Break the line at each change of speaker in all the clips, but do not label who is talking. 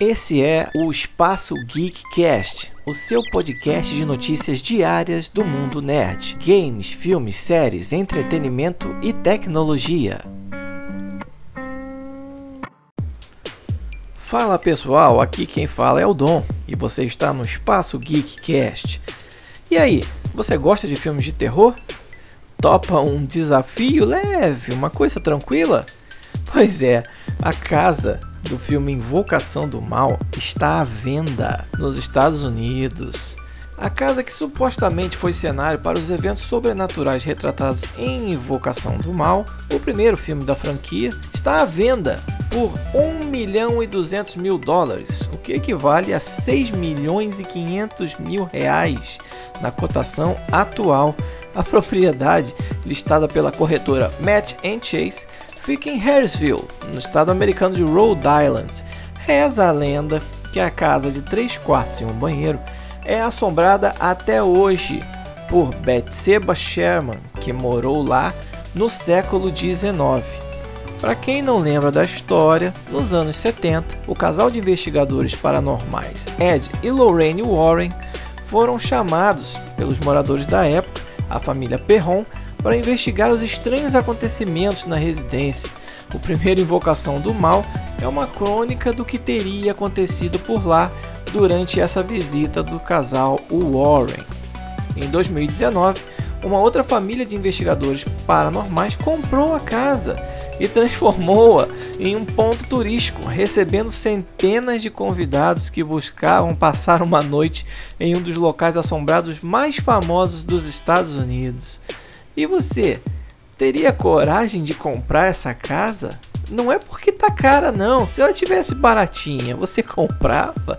Esse é o Espaço Geekcast, o seu podcast de notícias diárias do mundo nerd, games, filmes, séries, entretenimento e tecnologia. Fala pessoal, aqui quem fala é o Dom e você está no Espaço Geekcast. E aí, você gosta de filmes de terror? Topa um desafio leve, uma coisa tranquila? Pois é, a casa do filme Invocação do Mal está à venda nos Estados Unidos. A casa que supostamente foi cenário para os eventos sobrenaturais retratados em Invocação do Mal, o primeiro filme da franquia, está à venda por 1 milhão e 200 mil dólares, o que equivale a 6 milhões e 500 mil reais na cotação atual. A propriedade, listada pela corretora Match Chase, fica em Harrisville, no estado americano de Rhode Island. Reza a lenda que a casa de três quartos e um banheiro é assombrada até hoje por Betseba Sherman, que morou lá no século XIX. Para quem não lembra da história, nos anos 70, o casal de investigadores paranormais Ed e Lorraine Warren foram chamados pelos moradores da época, a família Perron, para investigar os estranhos acontecimentos na residência. O primeiro Invocação do Mal é uma crônica do que teria acontecido por lá durante essa visita do casal Warren. Em 2019, uma outra família de investigadores paranormais comprou a casa e transformou-a em um ponto turístico, recebendo centenas de convidados que buscavam passar uma noite em um dos locais assombrados mais famosos dos Estados Unidos. E você, teria coragem de comprar essa casa? Não é porque tá cara não. Se ela tivesse baratinha, você comprava?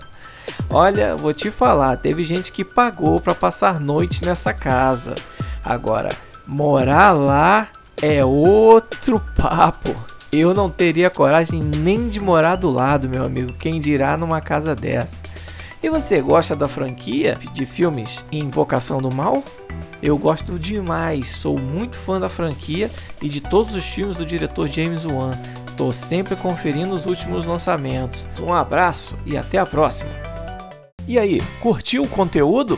Olha, vou te falar, teve gente que pagou para passar noite nessa casa. Agora, morar lá é outro papo. Eu não teria coragem nem de morar do lado, meu amigo. Quem dirá numa casa dessa? E você gosta da franquia de filmes Invocação do Mal? Eu gosto demais, sou muito fã da franquia e de todos os filmes do diretor James Wan. Tô sempre conferindo os últimos lançamentos. Um abraço e até a próxima. E aí, curtiu o conteúdo?